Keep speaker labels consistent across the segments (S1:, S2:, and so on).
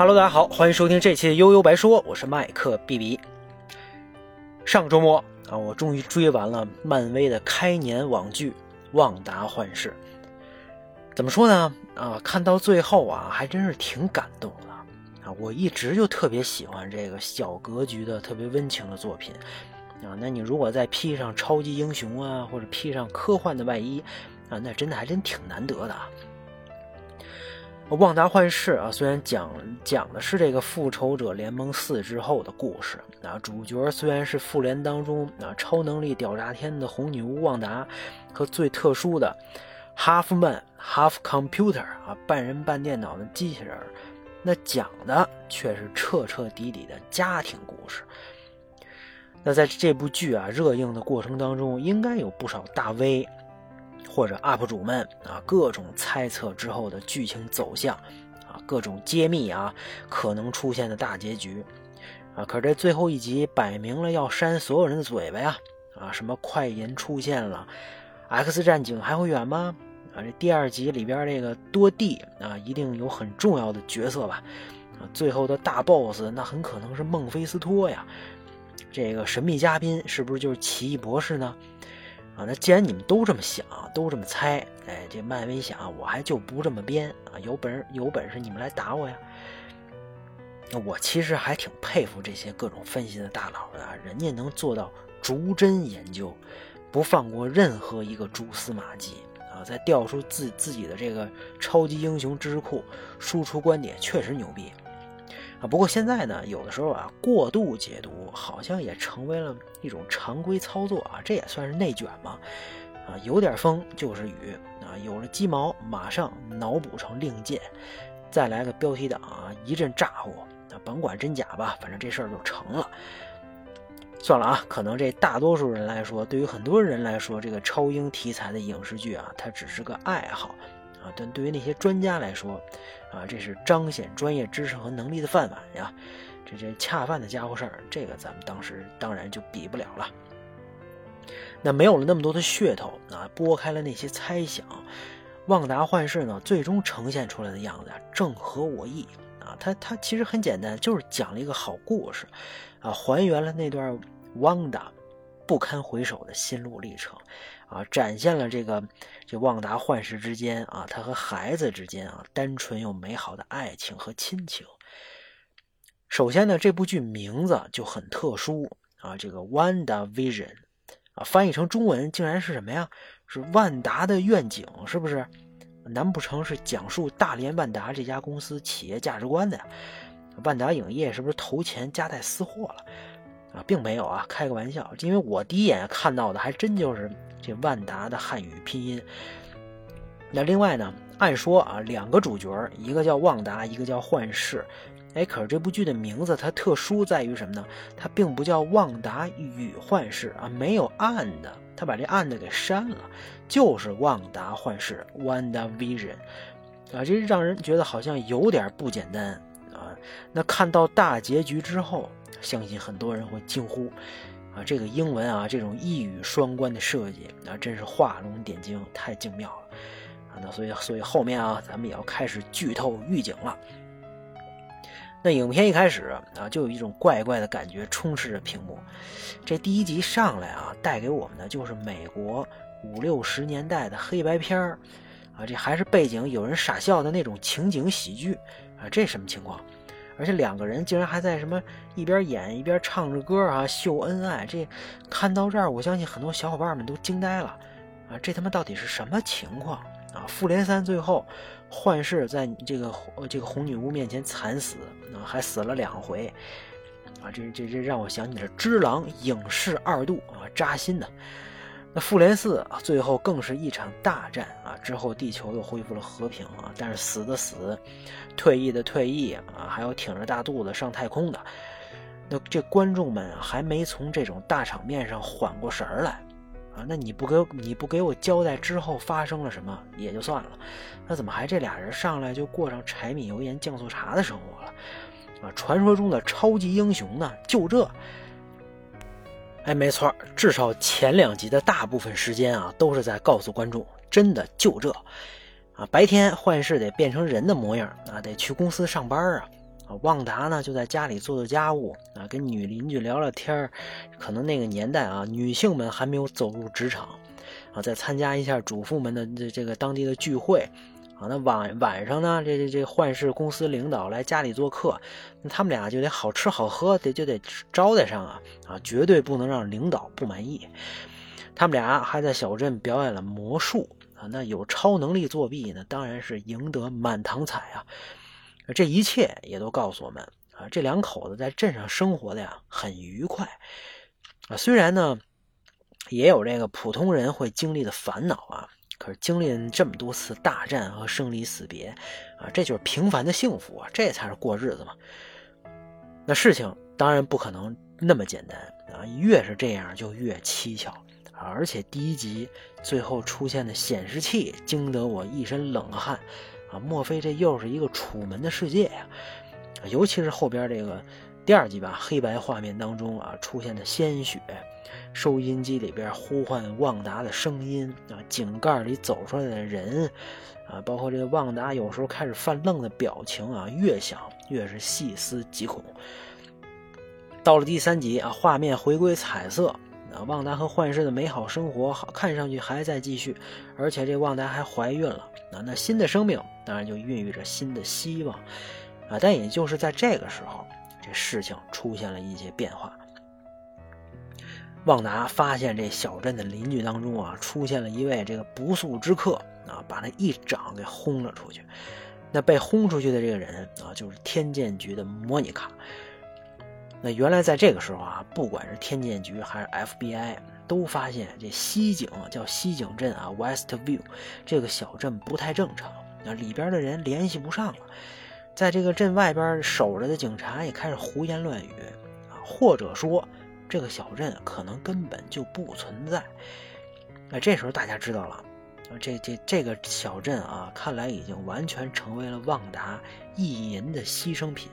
S1: Hello，大家好，欢迎收听这期的悠悠白说，我是麦克 B B。上周末啊，我终于追完了漫威的开年网剧《旺达幻视》。怎么说呢？啊，看到最后啊，还真是挺感动的啊！我一直就特别喜欢这个小格局的、特别温情的作品啊。那你如果再披上超级英雄啊，或者披上科幻的外衣啊，那真的还真挺难得的啊。《旺达幻视》啊，虽然讲讲的是这个复仇者联盟四之后的故事啊，主角虽然是复联当中啊超能力屌炸天的红女巫旺达和最特殊的 Half Man Half Computer 啊半人半电脑的机器人，那讲的却是彻彻底底的家庭故事。那在这部剧啊热映的过程当中，应该有不少大 V。或者 UP 主们啊，各种猜测之后的剧情走向，啊，各种揭秘啊，可能出现的大结局，啊，可是这最后一集摆明了要扇所有人的嘴巴呀，啊，什么快银出现了，X 战警还会远吗？啊，这第二集里边这个多蒂啊，一定有很重要的角色吧？啊，最后的大 boss 那很可能是孟菲斯托呀，这个神秘嘉宾是不是就是奇异博士呢？那既然你们都这么想，都这么猜，哎，这漫威想，我还就不这么编啊！有本有本事你们来打我呀！那我其实还挺佩服这些各种分析的大佬的，人家能做到逐帧研究，不放过任何一个蛛丝马迹啊！再调出自自己的这个超级英雄知识库，输出观点，确实牛逼。啊，不过现在呢，有的时候啊，过度解读好像也成为了一种常规操作啊，这也算是内卷嘛。啊，有点风就是雨啊，有了鸡毛马上脑补成令箭，再来个标题党啊，一阵炸呼，啊，甭管真假吧，反正这事儿就成了。算了啊，可能这大多数人来说，对于很多人来说，这个超英题材的影视剧啊，它只是个爱好。啊，但对于那些专家来说，啊，这是彰显专业知识和能力的饭碗呀，这这恰饭的家伙事儿，这个咱们当时当然就比不了了。那没有了那么多的噱头啊，拨开了那些猜想，旺达幻视呢，最终呈现出来的样子啊正合我意啊。它它其实很简单，就是讲了一个好故事，啊，还原了那段旺达不堪回首的心路历程。啊，展现了这个这旺达幻视之间啊，他和孩子之间啊，单纯又美好的爱情和亲情。首先呢，这部剧名字就很特殊啊，这个 Wanda Vision 啊，翻译成中文竟然是什么呀？是万达的愿景，是不是？难不成是讲述大连万达这家公司企业价值观的呀？万达影业是不是投钱夹带私货了？啊，并没有啊，开个玩笑，因为我第一眼看到的还真就是这万达的汉语拼音。那另外呢，按说啊，两个主角，一个叫旺达，一个叫幻视。哎，可是这部剧的名字它特殊在于什么呢？它并不叫旺达与幻视啊，没有暗的，它把这暗的给删了，就是旺达幻视 （Wanda Vision） 啊，这让人觉得好像有点不简单啊。那看到大结局之后。相信很多人会惊呼：“啊，这个英文啊，这种一语双关的设计啊，真是画龙点睛，太精妙了！啊，那所以，所以后面啊，咱们也要开始剧透预警了。那影片一开始啊，就有一种怪怪的感觉充斥着屏幕。这第一集上来啊，带给我们的就是美国五六十年代的黑白片儿啊，这还是背景有人傻笑的那种情景喜剧啊，这什么情况？”而且两个人竟然还在什么一边演一边唱着歌啊秀恩爱，这看到这儿，我相信很多小伙伴们都惊呆了啊！这他妈到底是什么情况啊？复联三最后幻视在这个这个红女巫面前惨死啊，还死了两回啊！这这这让我想起了《只狼》影视二度啊，扎心的。那复联四啊，最后更是一场大战啊！之后地球又恢复了和平啊，但是死的死，退役的退役啊，还有挺着大肚子上太空的，那这观众们还没从这种大场面上缓过神儿来啊！那你不给你不给我交代之后发生了什么也就算了，那怎么还这俩人上来就过上柴米油盐酱醋茶的生活了啊？传说中的超级英雄呢，就这。哎，没错，至少前两集的大部分时间啊，都是在告诉观众，真的就这，啊，白天幻视得变成人的模样啊，得去公司上班啊，啊，旺达呢就在家里做做家务啊，跟女邻居聊聊天可能那个年代啊，女性们还没有走入职场。啊，再参加一下主妇们的这这个当地的聚会啊。那晚晚上呢，这这这幻视公司领导来家里做客，那他们俩就得好吃好喝，得就得招待上啊啊，绝对不能让领导不满意。他们俩还在小镇表演了魔术啊，那有超能力作弊呢，当然是赢得满堂彩啊。这一切也都告诉我们啊，这两口子在镇上生活的呀很愉快啊。虽然呢，也有这个普通人会经历的烦恼啊，可是经历了这么多次大战和生离死别啊，这就是平凡的幸福啊，这才是过日子嘛。那事情当然不可能那么简单啊，越是这样就越蹊跷啊。而且第一集最后出现的显示器惊得我一身冷汗。啊，莫非这又是一个楚门的世界呀？尤其是后边这个第二集吧，黑白画面当中啊出现的鲜血，收音机里边呼唤旺达的声音啊，井盖里走出来的人啊，包括这个旺达有时候开始犯愣的表情啊，越想越是细思极恐。到了第三集啊，画面回归彩色。啊，旺达和幻视的美好生活，好看上去还在继续，而且这旺达还怀孕了。啊，那新的生命当然就孕育着新的希望。啊，但也就是在这个时候，这事情出现了一些变化。旺达发现这小镇的邻居当中啊，出现了一位这个不速之客啊，把他一掌给轰了出去。那被轰出去的这个人啊，就是天剑局的莫妮卡。那原来在这个时候啊，不管是天剑局还是 FBI，都发现这西井叫西井镇啊，Westview 这个小镇不太正常，那里边的人联系不上了。在这个镇外边守着的警察也开始胡言乱语啊，或者说这个小镇可能根本就不存在。那这时候大家知道了，这这这个小镇啊，看来已经完全成为了旺达意淫的牺牲品。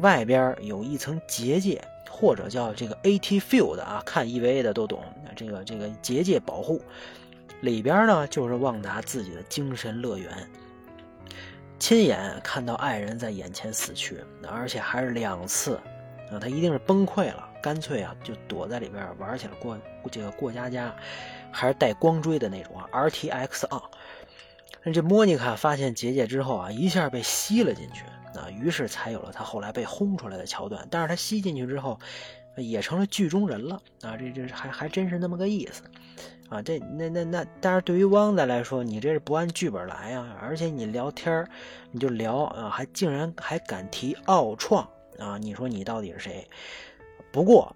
S1: 外边有一层结界，或者叫这个 AT Field 啊，看 EVA 的都懂。这个这个结界保护里边呢，就是旺达自己的精神乐园。亲眼看到爱人在眼前死去，而且还是两次，啊，他一定是崩溃了，干脆啊就躲在里边玩起了过这个过家家，还是带光锥的那种啊，RTX 啊。那这莫妮卡发现结界之后啊，一下被吸了进去。啊，于是才有了他后来被轰出来的桥段。但是他吸进去之后，也成了剧中人了啊！这这还还真是那么个意思啊！这那那那，但是对于汪仔来说，你这是不按剧本来啊！而且你聊天你就聊啊，还竟然还敢提奥创啊！你说你到底是谁？不过，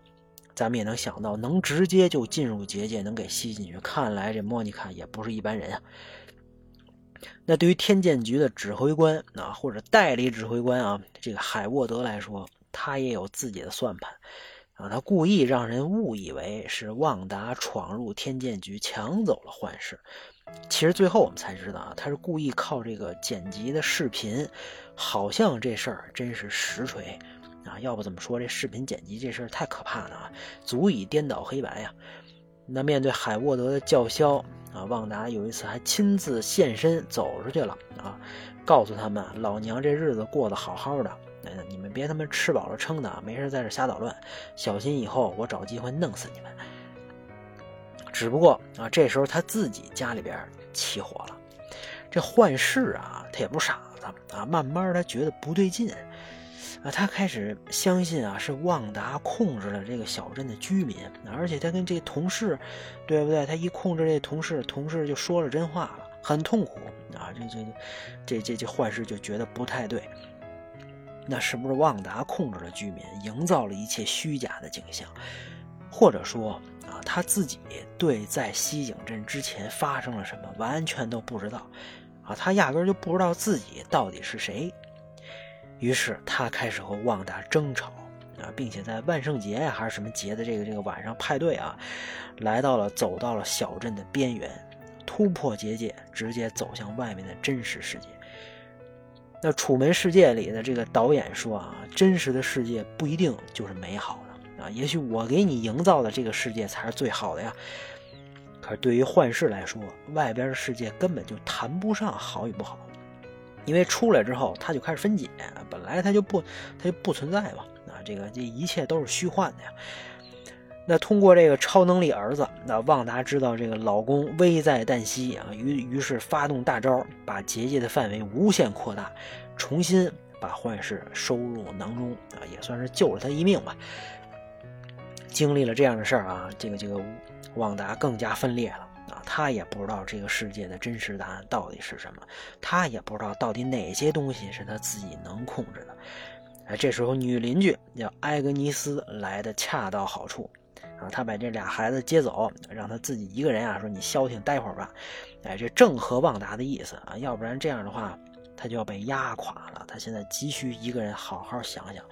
S1: 咱们也能想到，能直接就进入结界，能给吸进去，看来这莫妮卡也不是一般人啊！那对于天剑局的指挥官啊，或者代理指挥官啊，这个海沃德来说，他也有自己的算盘啊。他故意让人误以为是旺达闯入天剑局抢走了幻视，其实最后我们才知道啊，他是故意靠这个剪辑的视频，好像这事儿真是实锤啊。要不怎么说这视频剪辑这事儿太可怕了啊，足以颠倒黑白呀。那面对海沃德的叫嚣啊，旺达有一次还亲自现身走出去了啊，告诉他们老娘这日子过得好好的，你们别他妈吃饱了撑的啊，没事在这瞎捣乱，小心以后我找机会弄死你们。只不过啊，这时候他自己家里边起火了，这幻视啊，他也不傻子啊，慢慢他觉得不对劲。啊，他开始相信啊，是旺达控制了这个小镇的居民，而且他跟这同事，对不对？他一控制这同事，同事就说了真话了，很痛苦啊。这这这这这幻视就觉得不太对，那是不是旺达控制了居民，营造了一切虚假的景象？或者说啊，他自己对在西景镇之前发生了什么完全都不知道啊？他压根就不知道自己到底是谁。于是他开始和旺达争吵啊，并且在万圣节呀还是什么节的这个这个晚上派对啊，来到了走到了小镇的边缘，突破结界，直接走向外面的真实世界。那《楚门世界》里的这个导演说啊，真实的世界不一定就是美好的啊，也许我给你营造的这个世界才是最好的呀。可是对于幻视来说，外边的世界根本就谈不上好与不好。因为出来之后他就开始分解，本来它就不它就不存在嘛，啊，这个这一切都是虚幻的呀。那通过这个超能力儿子，那旺达知道这个老公危在旦夕啊，于于是发动大招，把结界的范围无限扩大，重新把幻视收入囊中啊，也算是救了他一命吧。经历了这样的事儿啊，这个这个旺达更加分裂了啊，他也不知道这个世界的真实答案到底是什么，他也不知道到底哪些东西是他自己能控制的。哎，这时候女邻居叫埃格尼斯来的恰到好处。啊，他把这俩孩子接走，让他自己一个人啊，说你消停待会儿吧。哎，这正合旺达的意思啊，要不然这样的话，他就要被压垮了。他现在急需一个人好好想想。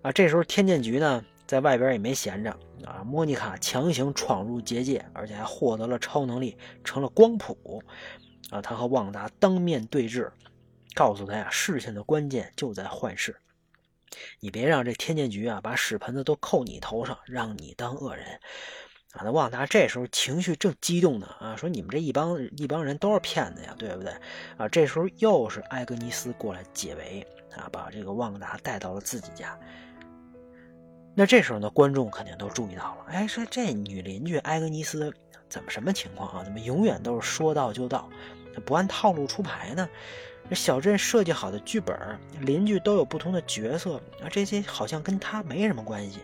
S1: 啊，这时候天剑局呢，在外边也没闲着啊。莫妮卡强行闯入结界，而且还获得了超能力，成了光谱。啊，他和旺达当面对质，告诉他呀，事情的关键就在幻视。你别让这天剑局啊把屎盆子都扣你头上，让你当恶人啊！那旺达这时候情绪正激动呢啊，说你们这一帮一帮人都是骗子呀，对不对啊？这时候又是埃格尼斯过来解围啊，把这个旺达带到了自己家。那这时候呢，观众肯定都注意到了，哎，说这女邻居埃格尼斯怎么什么情况啊？怎么永远都是说到就到，不按套路出牌呢？小镇设计好的剧本，邻居都有不同的角色啊，这些好像跟他没什么关系。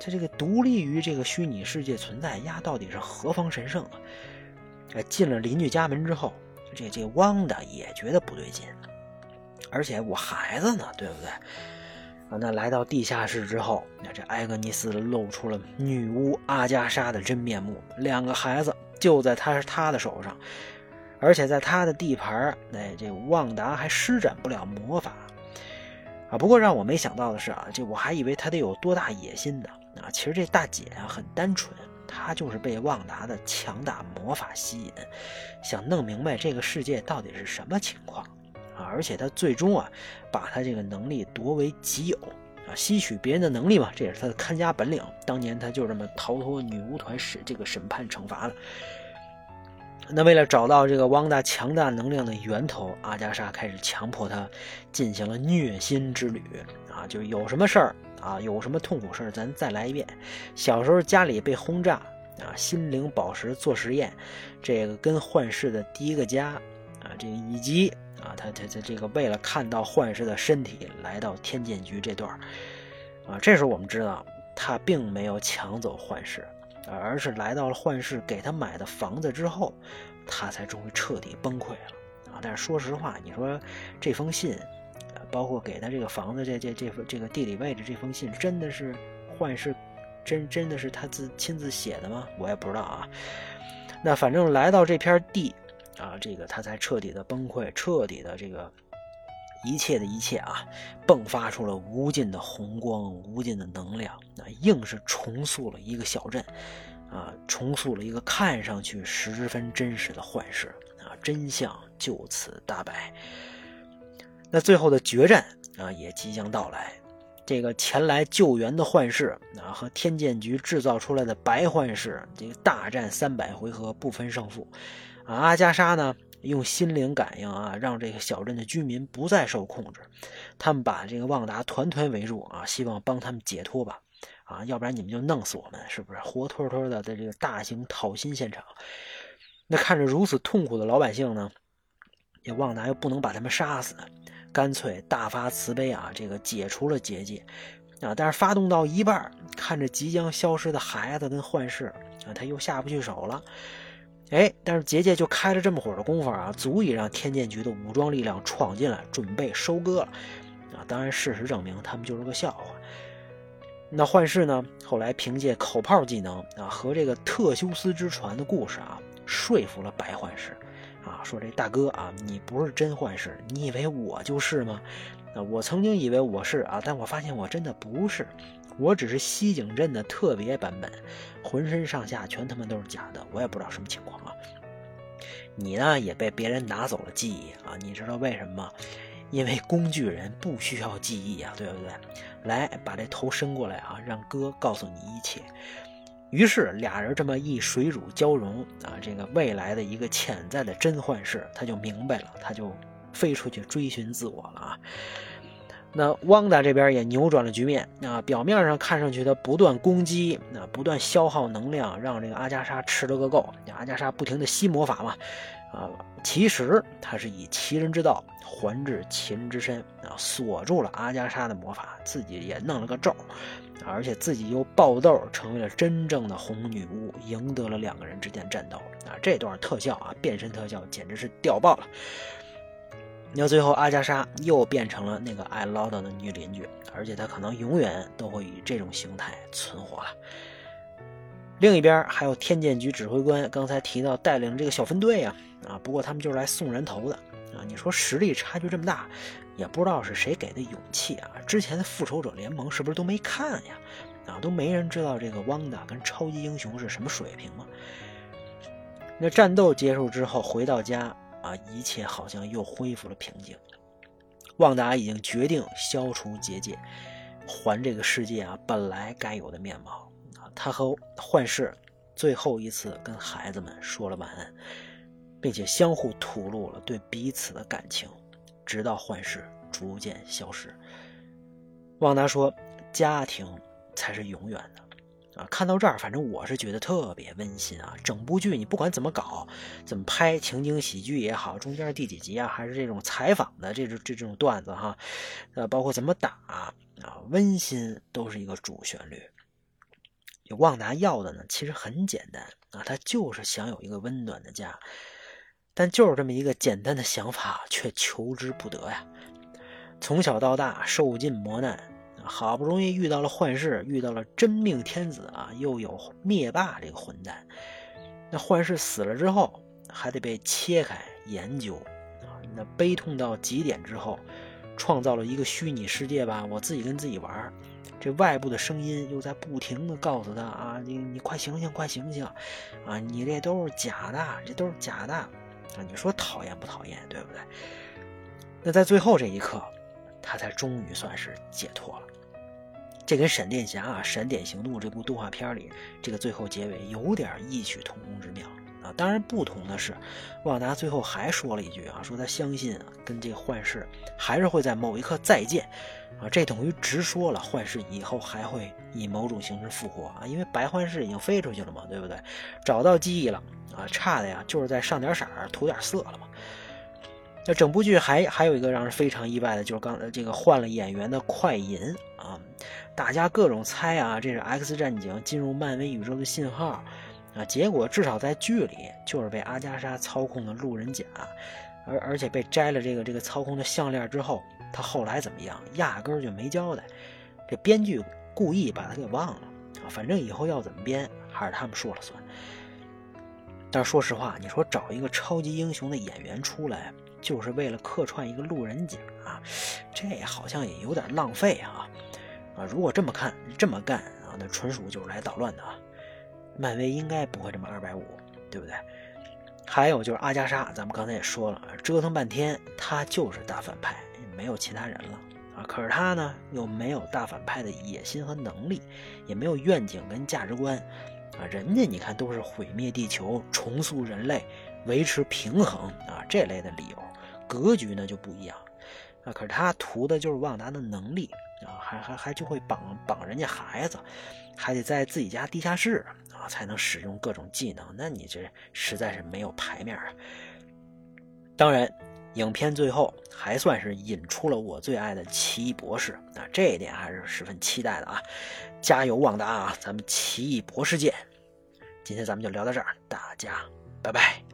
S1: 他这个独立于这个虚拟世界存在丫，到底是何方神圣啊？进了邻居家门之后，这这汪的也觉得不对劲，而且我孩子呢，对不对？啊，那来到地下室之后，那这埃格尼斯露出了女巫阿加莎的真面目，两个孩子就在他他的手上。而且在他的地盘哎，这旺达还施展不了魔法啊。不过让我没想到的是啊，这我还以为他得有多大野心呢啊。其实这大姐啊很单纯，她就是被旺达的强大魔法吸引，想弄明白这个世界到底是什么情况啊。而且她最终啊，把她这个能力夺为己有啊，吸取别人的能力嘛，这也是她的看家本领。当年她就这么逃脱女巫团审这个审判惩罚了。那为了找到这个汪达强大能量的源头，阿加莎开始强迫他进行了虐心之旅啊！就有什么事儿啊，有什么痛苦事儿，咱再来一遍。小时候家里被轰炸啊，心灵宝石做实验，这个跟幻视的第一个家啊，这个以及啊，他他他这个为了看到幻视的身体来到天剑局这段啊，这时候我们知道他并没有抢走幻视。而是来到了幻视给他买的房子之后，他才终于彻底崩溃了啊！但是说实话，你说这封信，包括给他这个房子这这这这个地理位置这封信，真的是幻视真真的是他自亲自写的吗？我也不知道啊。那反正来到这片地啊，这个他才彻底的崩溃，彻底的这个。一切的一切啊，迸发出了无尽的红光，无尽的能量，那硬是重塑了一个小镇，啊，重塑了一个看上去十分真实的幻视啊，真相就此大白。那最后的决战啊，也即将到来。这个前来救援的幻视啊，和天剑局制造出来的白幻视，这个大战三百回合不分胜负。啊，阿加莎呢？用心灵感应啊，让这个小镇的居民不再受控制。他们把这个旺达团团围住啊，希望帮他们解脱吧。啊，要不然你们就弄死我们，是不是？活脱脱的在这个大型讨薪现场。那看着如此痛苦的老百姓呢，这旺达又不能把他们杀死，干脆大发慈悲啊，这个解除了结界啊。但是发动到一半，看着即将消失的孩子跟幻视啊，他又下不去手了。哎，但是结界就开了这么会儿的功夫啊，足以让天剑局的武装力量闯进来，准备收割了。啊，当然，事实证明他们就是个笑话。那幻视呢？后来凭借口炮技能啊和这个特修斯之船的故事啊，说服了白幻视。啊，说这大哥啊，你不是真幻视，你以为我就是吗？啊，我曾经以为我是啊，但我发现我真的不是。我只是西井镇的特别版本，浑身上下全他妈都是假的，我也不知道什么情况啊。你呢也被别人拿走了记忆啊？你知道为什么吗？因为工具人不需要记忆啊，对不对？来，把这头伸过来啊，让哥告诉你一切。于是俩人这么一水乳交融啊，这个未来的一个潜在的真幻视他就明白了，他就飞出去追寻自我了啊。那汪达这边也扭转了局面啊，表面上看上去他不断攻击，那不断消耗能量，让这个阿加莎吃了个够。阿加莎不停的吸魔法嘛，啊，其实他是以其人之道还治其人之身啊，锁住了阿加莎的魔法，自己也弄了个咒，而且自己又爆豆成为了真正的红女巫，赢得了两个人之间战斗啊，这段特效啊，变身特效简直是屌爆了。那最后，阿加莎又变成了那个爱唠叨的女邻居，而且她可能永远都会以这种形态存活了。另一边还有天剑局指挥官，刚才提到带领这个小分队啊，啊，不过他们就是来送人头的啊。你说实力差距这么大，也不知道是谁给的勇气啊。之前的复仇者联盟是不是都没看呀？啊，都没人知道这个汪达跟超级英雄是什么水平吗？那战斗结束之后，回到家。啊，一切好像又恢复了平静。旺达已经决定消除结界，还这个世界啊本来该有的面貌啊。他和幻视最后一次跟孩子们说了晚安，并且相互吐露了对彼此的感情，直到幻视逐渐消失。旺达说：“家庭才是永远的。”啊，看到这儿，反正我是觉得特别温馨啊！整部剧你不管怎么搞，怎么拍情景喜剧也好，中间第几集啊，还是这种采访的这种这种段子哈，呃，包括怎么打啊，温馨都是一个主旋律。旺达要的呢，其实很简单啊，他就是想有一个温暖的家，但就是这么一个简单的想法，却求之不得呀。从小到大，受尽磨难。好不容易遇到了幻视，遇到了真命天子啊，又有灭霸这个混蛋。那幻视死了之后，还得被切开研究啊。那悲痛到极点之后，创造了一个虚拟世界吧，我自己跟自己玩。这外部的声音又在不停的告诉他啊，你你快醒醒，快醒醒啊！你这都是假的，这都是假的啊！你说讨厌不讨厌，对不对？那在最后这一刻，他才终于算是解脱了。这跟闪电侠啊《闪点行动》这部动画片里这个最后结尾有点异曲同工之妙啊。当然不同的是，旺达最后还说了一句啊，说他相信啊跟这个幻视还是会在某一刻再见啊。这等于直说了幻视以后还会以某种形式复活啊，因为白幻视已经飞出去了嘛，对不对？找到记忆了啊，差的呀就是再上点色涂点色了嘛。那整部剧还还有一个让人非常意外的，就是刚这个换了演员的快银啊，大家各种猜啊，这是 X 战警进入漫威宇宙的信号啊，结果至少在剧里就是被阿加莎操控的路人甲，而而且被摘了这个这个操控的项链之后，他后来怎么样，压根儿就没交代，这编剧故意把他给忘了啊，反正以后要怎么编还是他们说了算。但是说实话，你说找一个超级英雄的演员出来。就是为了客串一个路人甲啊，这好像也有点浪费啊！啊，如果这么看这么干啊，那纯属就是来捣乱的啊！漫威应该不会这么二百五，对不对？还有就是阿加莎，咱们刚才也说了，折腾半天，他就是大反派，没有其他人了啊！可是他呢，又没有大反派的野心和能力，也没有愿景跟价值观啊！人家你看都是毁灭地球、重塑人类、维持平衡啊这类的理由。格局呢就不一样，啊，可是他图的就是旺达的能力啊，还还还就会绑绑人家孩子，还得在自己家地下室啊才能使用各种技能，那你这实在是没有牌面啊。当然，影片最后还算是引出了我最爱的奇异博士啊，这一点还是十分期待的啊！加油，旺达啊，咱们奇异博士见！今天咱们就聊到这儿，大家拜拜。